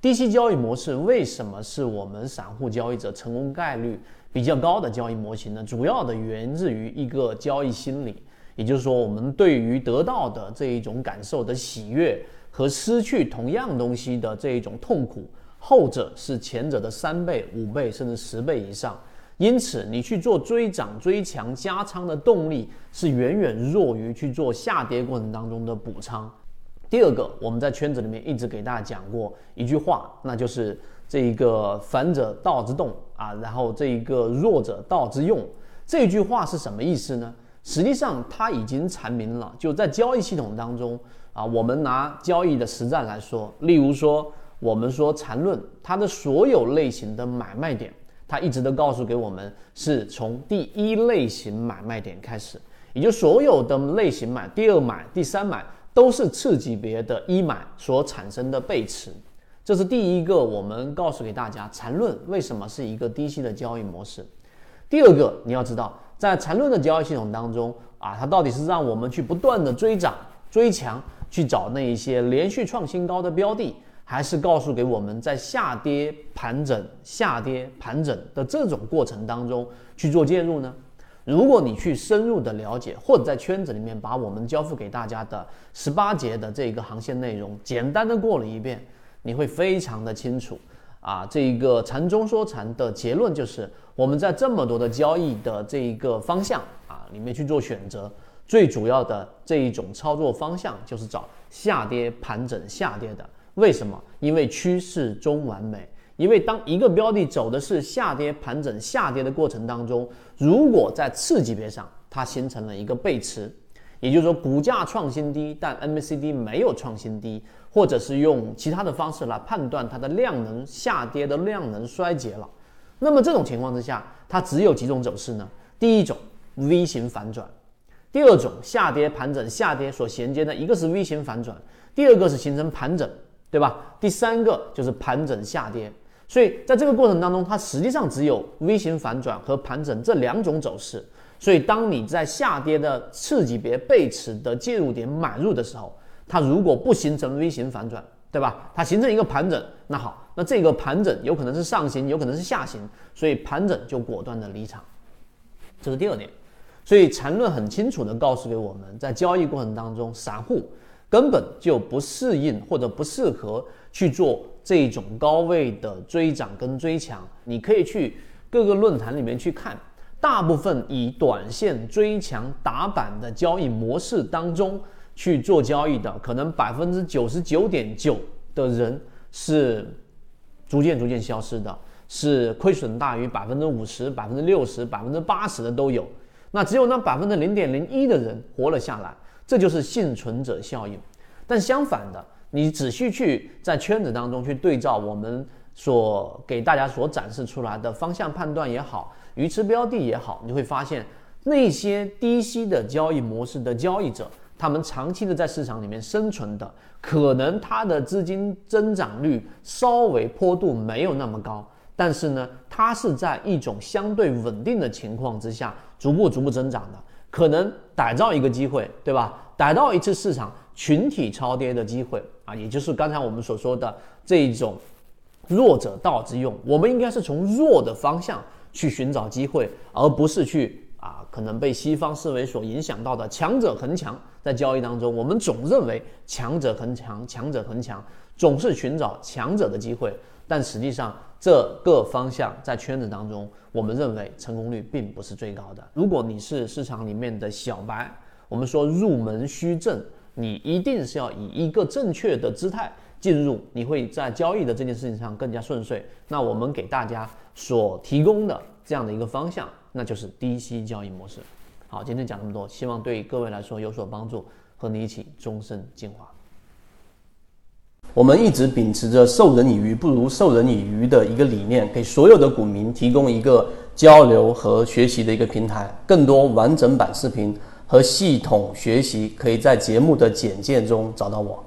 低息交易模式为什么是我们散户交易者成功概率比较高的交易模型呢？主要的源自于一个交易心理，也就是说，我们对于得到的这一种感受的喜悦和失去同样东西的这一种痛苦，后者是前者的三倍、五倍甚至十倍以上。因此，你去做追涨追强加仓的动力是远远弱于去做下跌过程当中的补仓。第二个，我们在圈子里面一直给大家讲过一句话，那就是这一个反者道之动啊，然后这一个弱者道之用。这句话是什么意思呢？实际上它已经阐明了，就在交易系统当中啊，我们拿交易的实战来说，例如说我们说缠论，它的所有类型的买卖点，它一直都告诉给我们是从第一类型买卖点开始，也就所有的类型买，第二买，第三买。都是次级别的一买所产生的背驰，这是第一个我们告诉给大家缠论为什么是一个低息的交易模式。第二个你要知道，在缠论的交易系统当中啊，它到底是让我们去不断的追涨追强，去找那一些连续创新高的标的，还是告诉给我们在下跌盘整、下跌盘整的这种过程当中去做介入呢？如果你去深入的了解，或者在圈子里面把我们交付给大家的十八节的这个航线内容简单的过了一遍，你会非常的清楚啊。这一个禅中说禅的结论就是，我们在这么多的交易的这一个方向啊里面去做选择，最主要的这一种操作方向就是找下跌盘整下跌的。为什么？因为趋势中完美。因为当一个标的走的是下跌盘整下跌的过程当中，如果在次级别上它形成了一个背驰，也就是说股价创新低，但 MACD 没有创新低，或者是用其他的方式来判断它的量能下跌的量能衰竭了，那么这种情况之下，它只有几种走势呢？第一种 V 型反转，第二种下跌盘整下跌所衔接的一个是 V 型反转，第二个是形成盘整，对吧？第三个就是盘整下跌。所以在这个过程当中，它实际上只有 V 型反转和盘整这两种走势。所以，当你在下跌的次级别背驰的介入点买入的时候，它如果不形成 V 型反转，对吧？它形成一个盘整，那好，那这个盘整有可能是上行，有可能是下行，所以盘整就果断的离场。这是第二点。所以缠论很清楚的告诉给我们在交易过程当中，散户根本就不适应或者不适合去做。这种高位的追涨跟追强，你可以去各个论坛里面去看，大部分以短线追强打板的交易模式当中去做交易的，可能百分之九十九点九的人是逐渐逐渐消失的，是亏损大于百分之五十、百分之六十、百分之八十的都有。那只有那百分之零点零一的人活了下来，这就是幸存者效应。但相反的。你仔细去在圈子当中去对照我们所给大家所展示出来的方向判断也好，鱼池标的也好，你会发现那些低息的交易模式的交易者，他们长期的在市场里面生存的，可能他的资金增长率稍微坡度没有那么高，但是呢，它是在一种相对稳定的情况之下，逐步逐步增长的，可能逮到一个机会，对吧？逮到一次市场群体超跌的机会。啊，也就是刚才我们所说的这一种弱者道之用，我们应该是从弱的方向去寻找机会，而不是去啊可能被西方思维所影响到的强者恒强。在交易当中，我们总认为强者恒强，强者恒强，总是寻找强者的机会，但实际上这个方向在圈子当中，我们认为成功率并不是最高的。如果你是市场里面的小白，我们说入门须正。你一定是要以一个正确的姿态进入，你会在交易的这件事情上更加顺遂。那我们给大家所提供的这样的一个方向，那就是低息交易模式。好，今天讲这么多，希望对各位来说有所帮助，和你一起终身进化。我们一直秉持着授人以鱼不如授人以渔的一个理念，给所有的股民提供一个交流和学习的一个平台。更多完整版视频。和系统学习，可以在节目的简介中找到我。